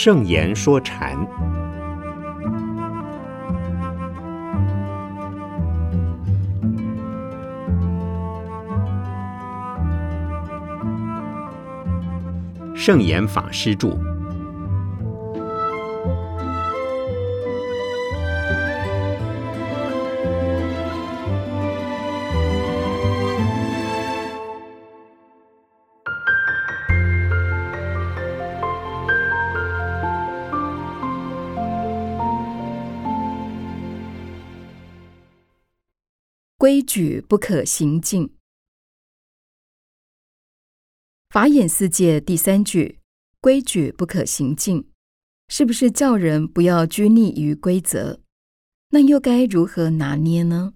圣言说禅，圣严法师著。规矩不可行径。法眼四戒第三句“规矩不可行径”，是不是叫人不要拘泥于规则？那又该如何拿捏呢？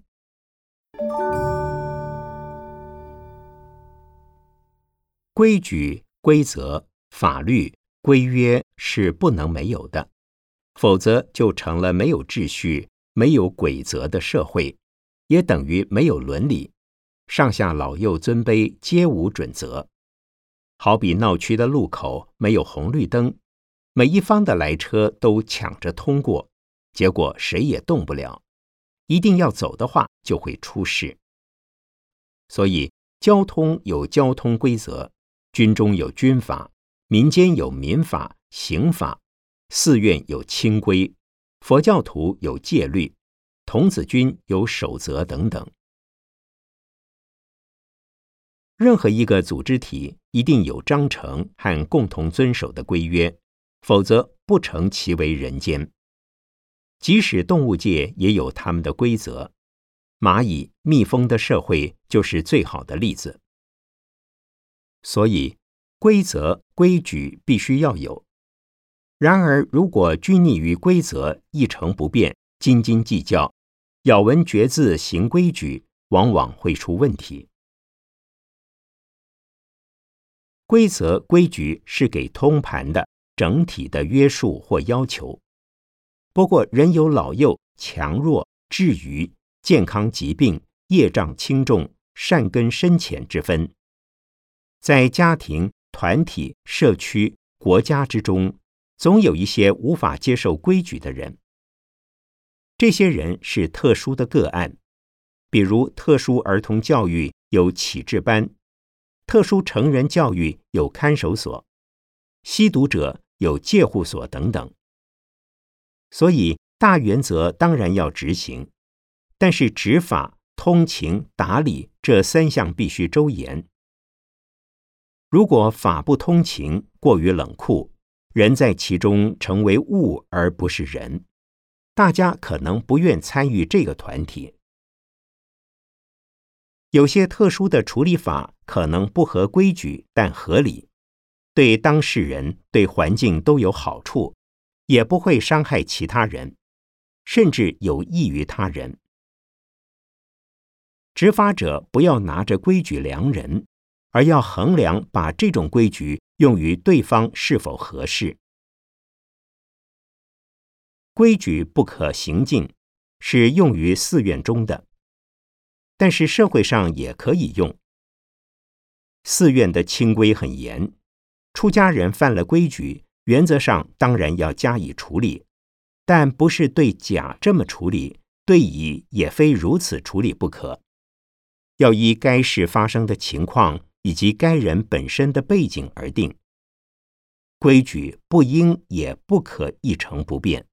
规矩、规则、法律、规约是不能没有的，否则就成了没有秩序、没有规则的社会。也等于没有伦理，上下老幼尊卑皆无准则。好比闹区的路口没有红绿灯，每一方的来车都抢着通过，结果谁也动不了。一定要走的话，就会出事。所以，交通有交通规则，军中有军法，民间有民法、刑法，寺院有清规，佛教徒有戒律。童子军有守则等等，任何一个组织体一定有章程和共同遵守的规约，否则不成其为人间。即使动物界也有他们的规则，蚂蚁、蜜蜂的社会就是最好的例子。所以，规则规矩必须要有。然而，如果拘泥于规则，一成不变。斤斤计较，咬文嚼字，行规矩，往往会出问题。规则规矩是给通盘的、整体的约束或要求。不过，人有老幼、强弱、智愚、健康疾病、业障轻重、善根深浅之分，在家庭、团体、社区、国家之中，总有一些无法接受规矩的人。这些人是特殊的个案，比如特殊儿童教育有启智班，特殊成人教育有看守所，吸毒者有戒护所等等。所以大原则当然要执行，但是执法、通情、达理这三项必须周严。如果法不通情，过于冷酷，人在其中成为物而不是人。大家可能不愿参与这个团体。有些特殊的处理法可能不合规矩，但合理，对当事人、对环境都有好处，也不会伤害其他人，甚至有益于他人。执法者不要拿着规矩量人，而要衡量把这种规矩用于对方是否合适。规矩不可行径，是用于寺院中的，但是社会上也可以用。寺院的清规很严，出家人犯了规矩，原则上当然要加以处理，但不是对甲这么处理，对乙也非如此处理不可，要依该事发生的情况以及该人本身的背景而定。规矩不应也不可一成不变。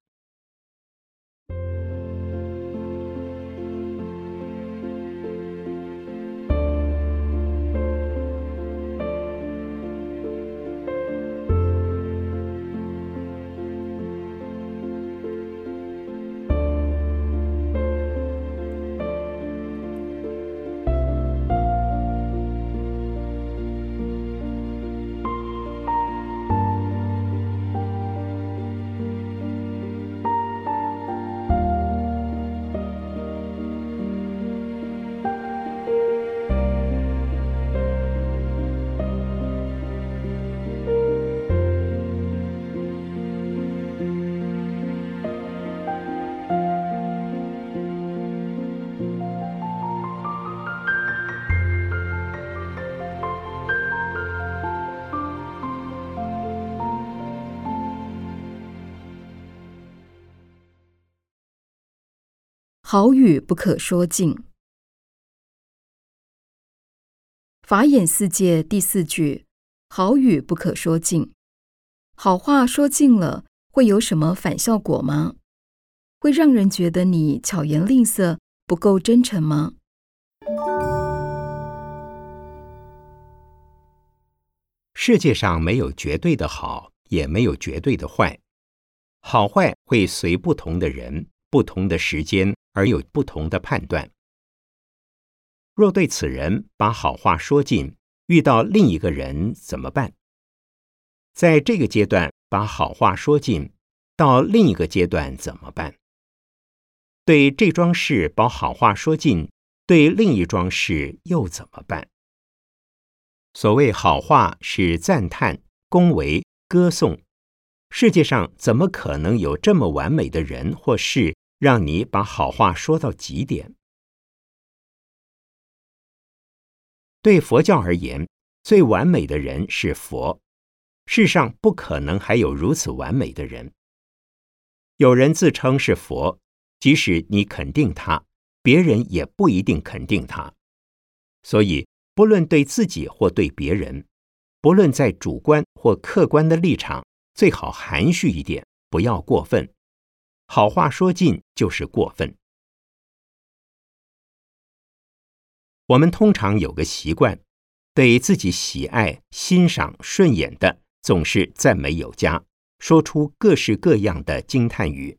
好语不可说尽。法眼四戒第四句：好语不可说尽。好话说尽了，会有什么反效果吗？会让人觉得你巧言令色，不够真诚吗？世界上没有绝对的好，也没有绝对的坏。好坏会随不同的人、不同的时间而有不同的判断。若对此人把好话说尽，遇到另一个人怎么办？在这个阶段把好话说尽，到另一个阶段怎么办？对这桩事把好话说尽，对另一桩事又怎么办？所谓好话是赞叹、恭维、歌颂。世界上怎么可能有这么完美的人或事，让你把好话说到极点？对佛教而言，最完美的人是佛。世上不可能还有如此完美的人。有人自称是佛，即使你肯定他，别人也不一定肯定他。所以，不论对自己或对别人，不论在主观或客观的立场。最好含蓄一点，不要过分。好话说尽就是过分。我们通常有个习惯，对自己喜爱、欣赏、顺眼的，总是赞美有加，说出各式各样的惊叹语。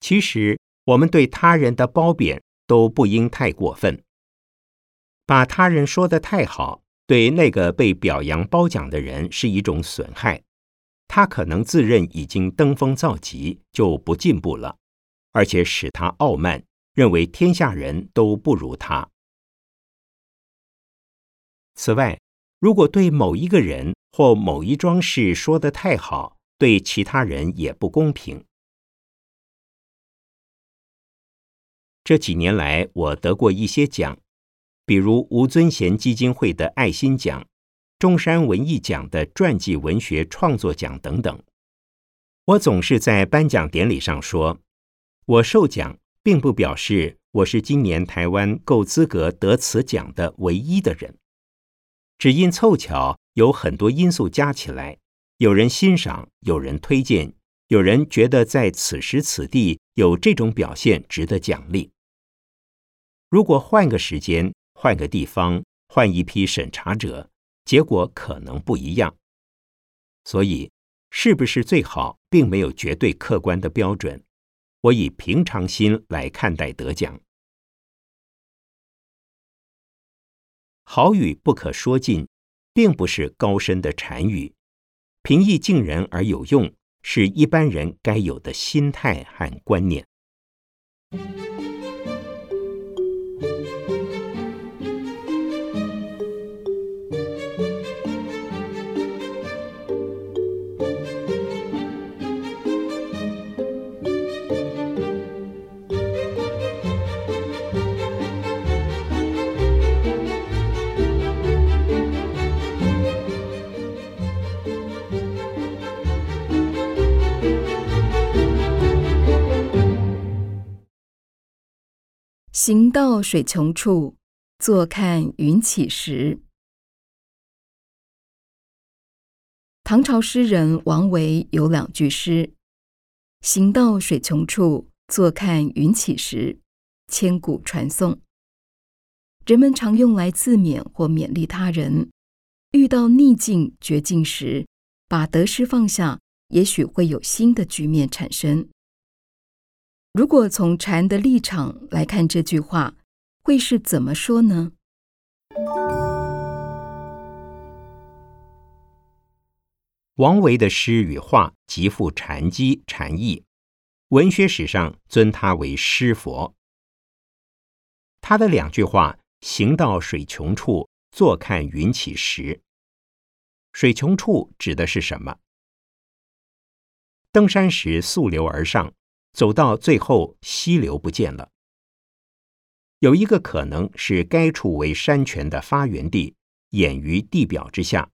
其实，我们对他人的褒贬都不应太过分。把他人说的太好，对那个被表扬褒奖的人是一种损害。他可能自认已经登峰造极，就不进步了，而且使他傲慢，认为天下人都不如他。此外，如果对某一个人或某一桩事说得太好，对其他人也不公平。这几年来，我得过一些奖，比如吴尊贤基金会的爱心奖。中山文艺奖的传记文学创作奖等等，我总是在颁奖典礼上说，我受奖并不表示我是今年台湾够资格得此奖的唯一的人，只因凑巧有很多因素加起来，有人欣赏，有人推荐，有人觉得在此时此地有这种表现值得奖励。如果换个时间、换个地方、换一批审查者。结果可能不一样，所以是不是最好，并没有绝对客观的标准。我以平常心来看待得奖。好语不可说尽，并不是高深的禅语，平易近人而有用，是一般人该有的心态和观念。行到水穷处，坐看云起时。唐朝诗人王维有两句诗：“行到水穷处，坐看云起时”，千古传颂。人们常用来自勉或勉励他人，遇到逆境、绝境时，把得失放下，也许会有新的局面产生。如果从禅的立场来看这句话，会是怎么说呢？王维的诗与画极富禅机禅意，文学史上尊他为诗佛。他的两句话：“行到水穷处，坐看云起时。”水穷处指的是什么？登山时溯流而上。走到最后，溪流不见了。有一个可能是该处为山泉的发源地，掩于地表之下；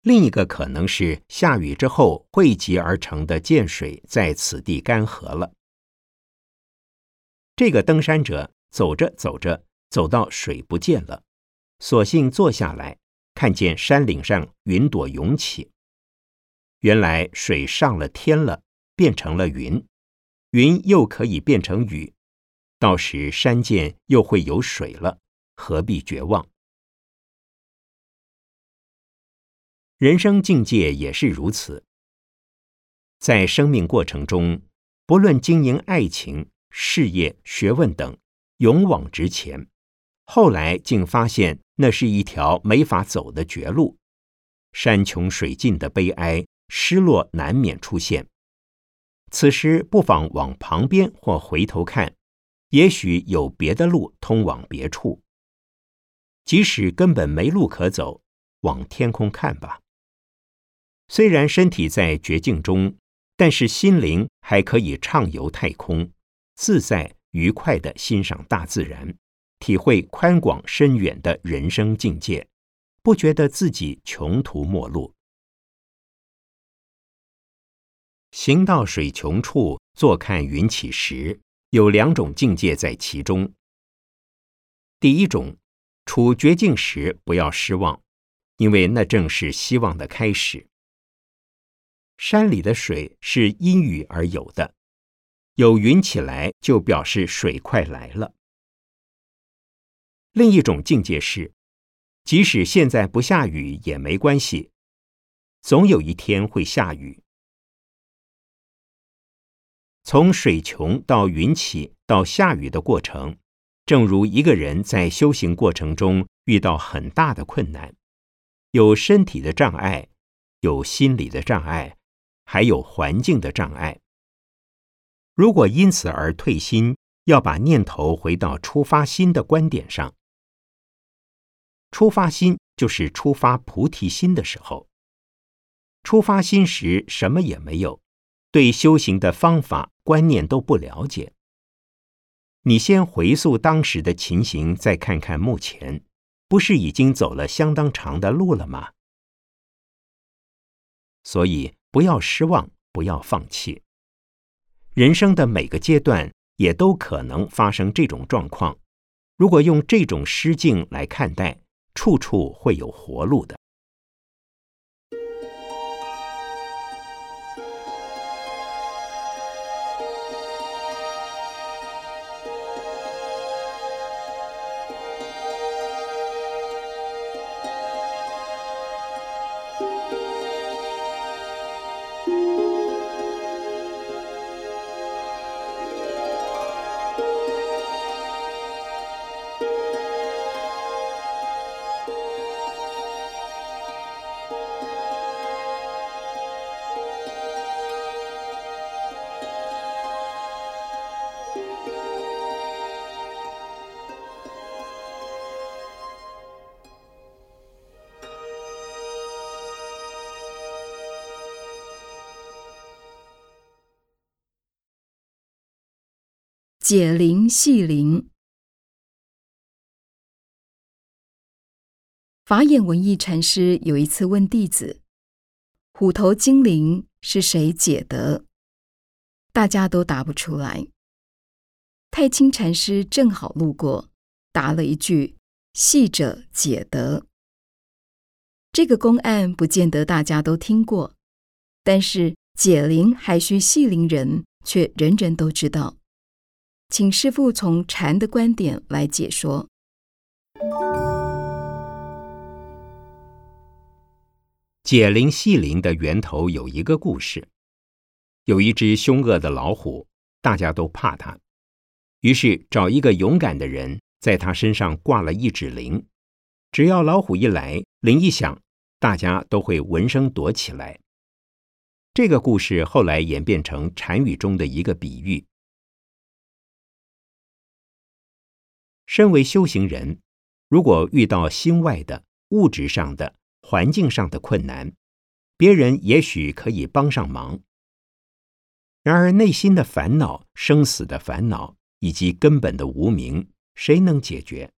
另一个可能是下雨之后汇集而成的涧水在此地干涸了。这个登山者走着走着，走到水不见了，索性坐下来，看见山岭上云朵涌起。原来水上了天了，变成了云，云又可以变成雨，到时山涧又会有水了，何必绝望？人生境界也是如此，在生命过程中，不论经营爱情、事业、学问等，勇往直前，后来竟发现那是一条没法走的绝路，山穷水尽的悲哀、失落难免出现。此时不妨往旁边或回头看，也许有别的路通往别处。即使根本没路可走，往天空看吧。虽然身体在绝境中，但是心灵还可以畅游太空，自在愉快的欣赏大自然，体会宽广深远的人生境界，不觉得自己穷途末路。行到水穷处，坐看云起时，有两种境界在其中。第一种，处绝境时不要失望，因为那正是希望的开始。山里的水是因雨而有的，有云起来就表示水快来了。另一种境界是，即使现在不下雨也没关系，总有一天会下雨。从水穷到云起到下雨的过程，正如一个人在修行过程中遇到很大的困难，有身体的障碍，有心理的障碍。还有环境的障碍。如果因此而退心，要把念头回到出发心的观点上。出发心就是出发菩提心的时候。出发心时什么也没有，对修行的方法观念都不了解。你先回溯当时的情形，再看看目前，不是已经走了相当长的路了吗？所以。不要失望，不要放弃。人生的每个阶段也都可能发生这种状况。如果用这种失境来看待，处处会有活路的。解铃系铃。法眼文艺禅师有一次问弟子：“虎头精灵是谁解的？”大家都答不出来。太清禅师正好路过，答了一句：“系者解得。”这个公案不见得大家都听过，但是解铃还需系铃人，却人人都知道。请师父从禅的观点来解说。解铃系铃的源头有一个故事：有一只凶恶的老虎，大家都怕它，于是找一个勇敢的人，在他身上挂了一指铃，只要老虎一来，铃一响，大家都会闻声躲起来。这个故事后来演变成禅语中的一个比喻。身为修行人，如果遇到心外的、物质上的、环境上的困难，别人也许可以帮上忙。然而，内心的烦恼、生死的烦恼以及根本的无明，谁能解决？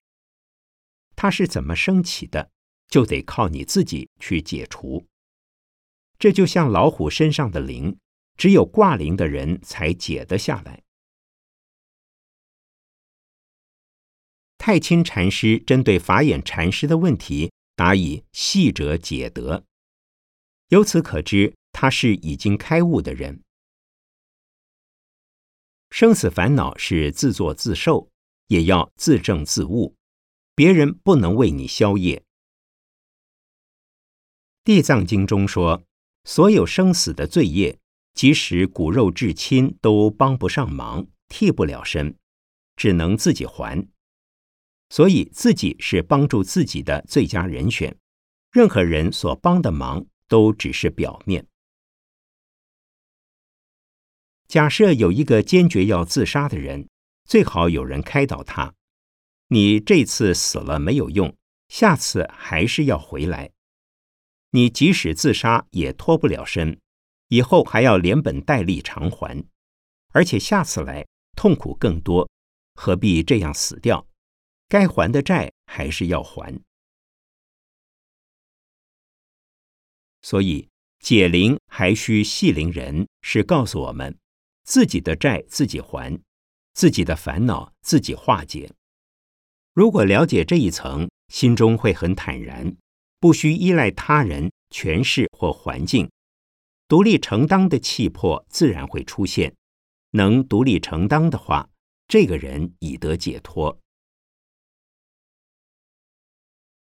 它是怎么升起的，就得靠你自己去解除。这就像老虎身上的铃，只有挂铃的人才解得下来。太清禅师针对法眼禅师的问题，答以细者解得。由此可知，他是已经开悟的人。生死烦恼是自作自受，也要自证自悟，别人不能为你消业。地藏经中说，所有生死的罪业，即使骨肉至亲都帮不上忙，替不了身，只能自己还。所以自己是帮助自己的最佳人选，任何人所帮的忙都只是表面。假设有一个坚决要自杀的人，最好有人开导他：“你这次死了没有用，下次还是要回来。你即使自杀也脱不了身，以后还要连本带利偿还，而且下次来痛苦更多，何必这样死掉？”该还的债还是要还，所以解铃还需系铃人，是告诉我们自己的债自己还，自己的烦恼自己化解。如果了解这一层，心中会很坦然，不需依赖他人、权势或环境，独立承担的气魄自然会出现。能独立承担的话，这个人已得解脱。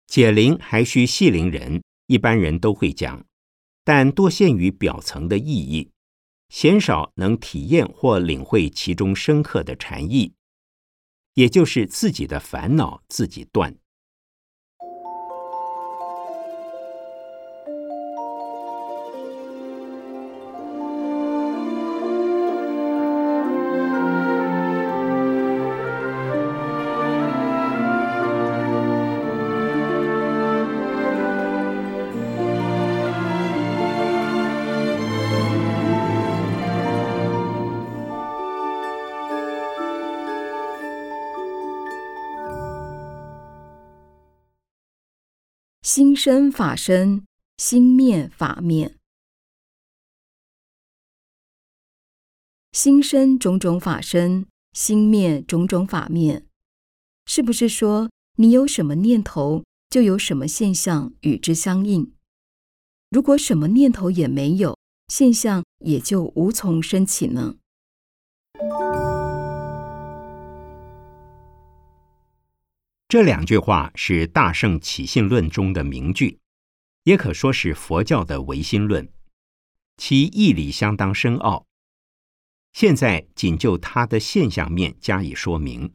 解铃还需系铃人，一般人都会讲，但多限于表层的意义，鲜少能体验或领会其中深刻的禅意，也就是自己的烦恼自己断。身法身，心灭法灭。心生种种法身，心灭种种法灭。是不是说你有什么念头，就有什么现象与之相应？如果什么念头也没有，现象也就无从升起呢？这两句话是《大圣起信论》中的名句，也可说是佛教的唯心论，其义理相当深奥。现在仅就它的现象面加以说明。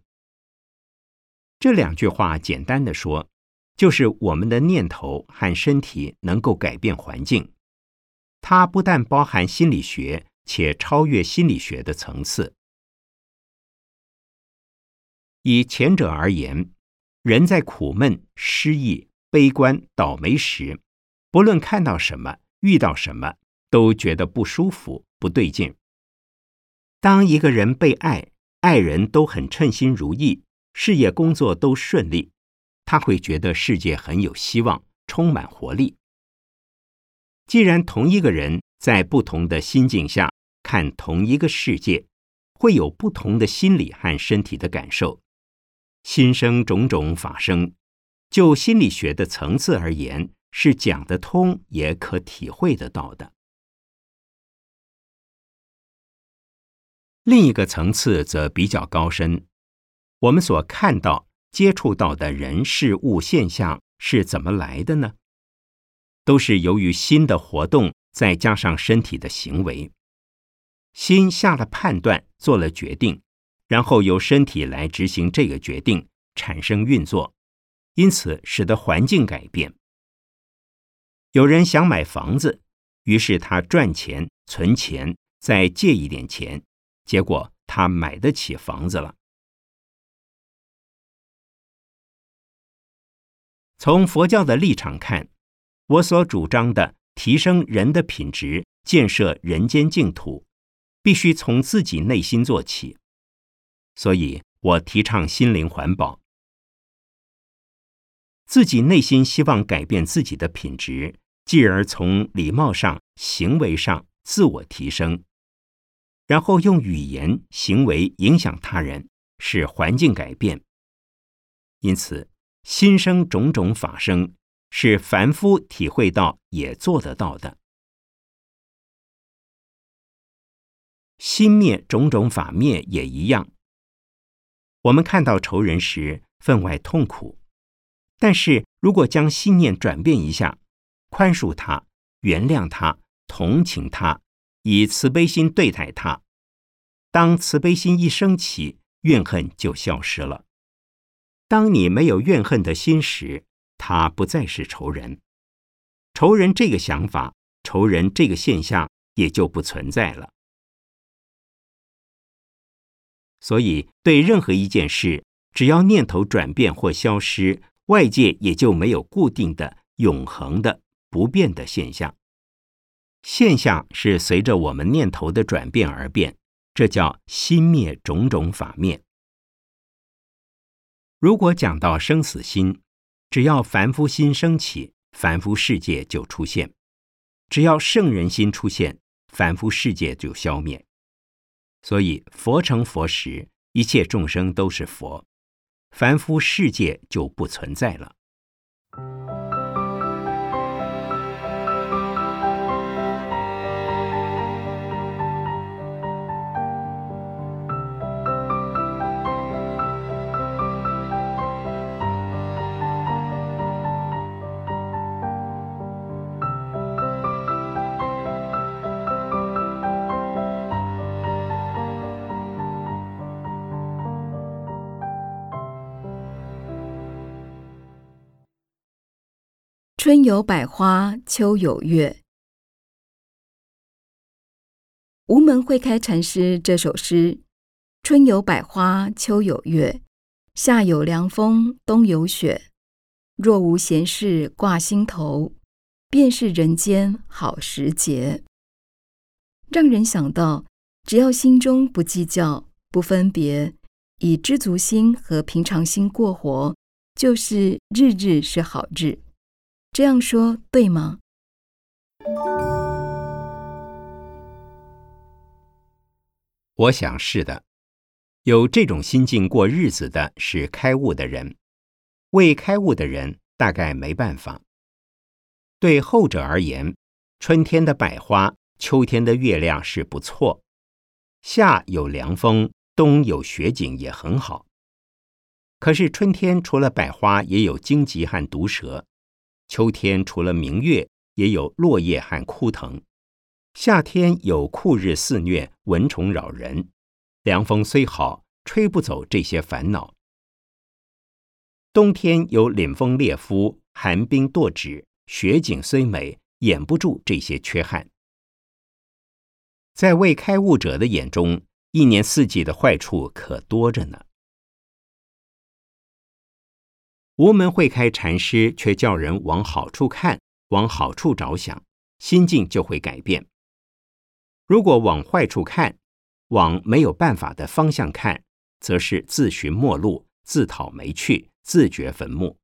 这两句话简单的说，就是我们的念头和身体能够改变环境。它不但包含心理学，且超越心理学的层次。以前者而言。人在苦闷、失意、悲观、倒霉时，不论看到什么、遇到什么，都觉得不舒服、不对劲。当一个人被爱，爱人都很称心如意，事业工作都顺利，他会觉得世界很有希望，充满活力。既然同一个人在不同的心境下看同一个世界，会有不同的心理和身体的感受。心生种种法生，就心理学的层次而言，是讲得通，也可体会得到的。另一个层次则比较高深，我们所看到、接触到的人事物现象是怎么来的呢？都是由于心的活动，再加上身体的行为，心下了判断，做了决定。然后由身体来执行这个决定，产生运作，因此使得环境改变。有人想买房子，于是他赚钱、存钱，再借一点钱，结果他买得起房子了。从佛教的立场看，我所主张的提升人的品质、建设人间净土，必须从自己内心做起。所以我提倡心灵环保，自己内心希望改变自己的品质，继而从礼貌上、行为上自我提升，然后用语言、行为影响他人，使环境改变。因此，心生种种法生，是凡夫体会到也做得到的。心灭种种法灭也一样。我们看到仇人时，分外痛苦。但是如果将信念转变一下，宽恕他、原谅他、同情他，以慈悲心对待他，当慈悲心一升起，怨恨就消失了。当你没有怨恨的心时，他不再是仇人。仇人这个想法，仇人这个现象也就不存在了。所以，对任何一件事，只要念头转变或消失，外界也就没有固定的、永恒的、不变的现象。现象是随着我们念头的转变而变，这叫心灭种种法灭。如果讲到生死心，只要凡夫心升起，凡夫世界就出现；只要圣人心出现，凡夫世界就消灭。所以，佛成佛时，一切众生都是佛，凡夫世界就不存在了。春有百花，秋有月。无门会开禅师这首诗：春有百花，秋有月，夏有凉风，冬有雪。若无闲事挂心头，便是人间好时节。让人想到，只要心中不计较、不分别，以知足心和平常心过活，就是日日是好日。这样说对吗？我想是的。有这种心境过日子的是开悟的人，未开悟的人大概没办法。对后者而言，春天的百花，秋天的月亮是不错；夏有凉风，冬有雪景也很好。可是春天除了百花，也有荆棘和毒蛇。秋天除了明月，也有落叶和枯藤；夏天有酷日肆虐，蚊虫扰人。凉风虽好，吹不走这些烦恼。冬天有凛风烈夫，寒冰堕指，雪景虽美，掩不住这些缺憾。在未开悟者的眼中，一年四季的坏处可多着呢。无门会开禅师却叫人往好处看，往好处着想，心境就会改变。如果往坏处看，往没有办法的方向看，则是自寻末路，自讨没趣，自掘坟墓。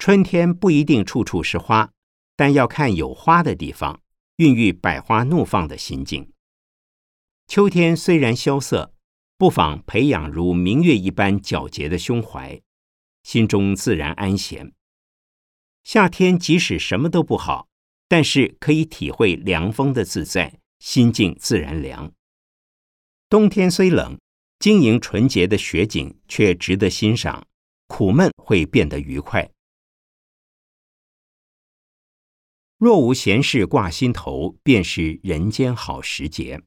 春天不一定处处是花，但要看有花的地方，孕育百花怒放的心境。秋天虽然萧瑟。不妨培养如明月一般皎洁的胸怀，心中自然安闲。夏天即使什么都不好，但是可以体会凉风的自在，心境自然凉。冬天虽冷，晶莹纯洁的雪景却值得欣赏，苦闷会变得愉快。若无闲事挂心头，便是人间好时节。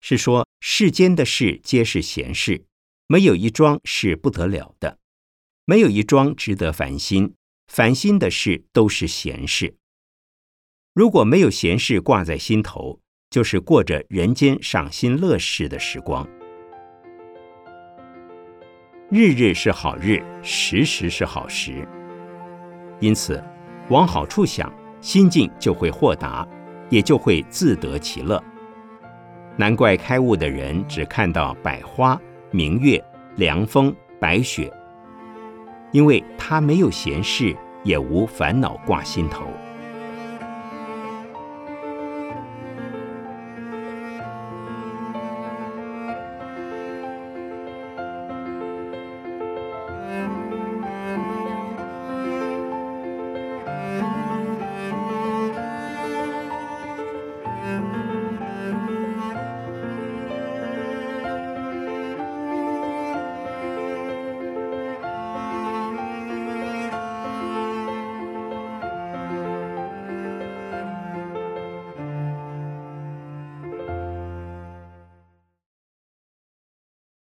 是说世间的事皆是闲事，没有一桩是不得了的，没有一桩值得烦心。烦心的事都是闲事。如果没有闲事挂在心头，就是过着人间赏心乐事的时光。日日是好日，时时是好时。因此，往好处想，心境就会豁达，也就会自得其乐。难怪开悟的人只看到百花、明月、凉风、白雪，因为他没有闲事，也无烦恼挂心头。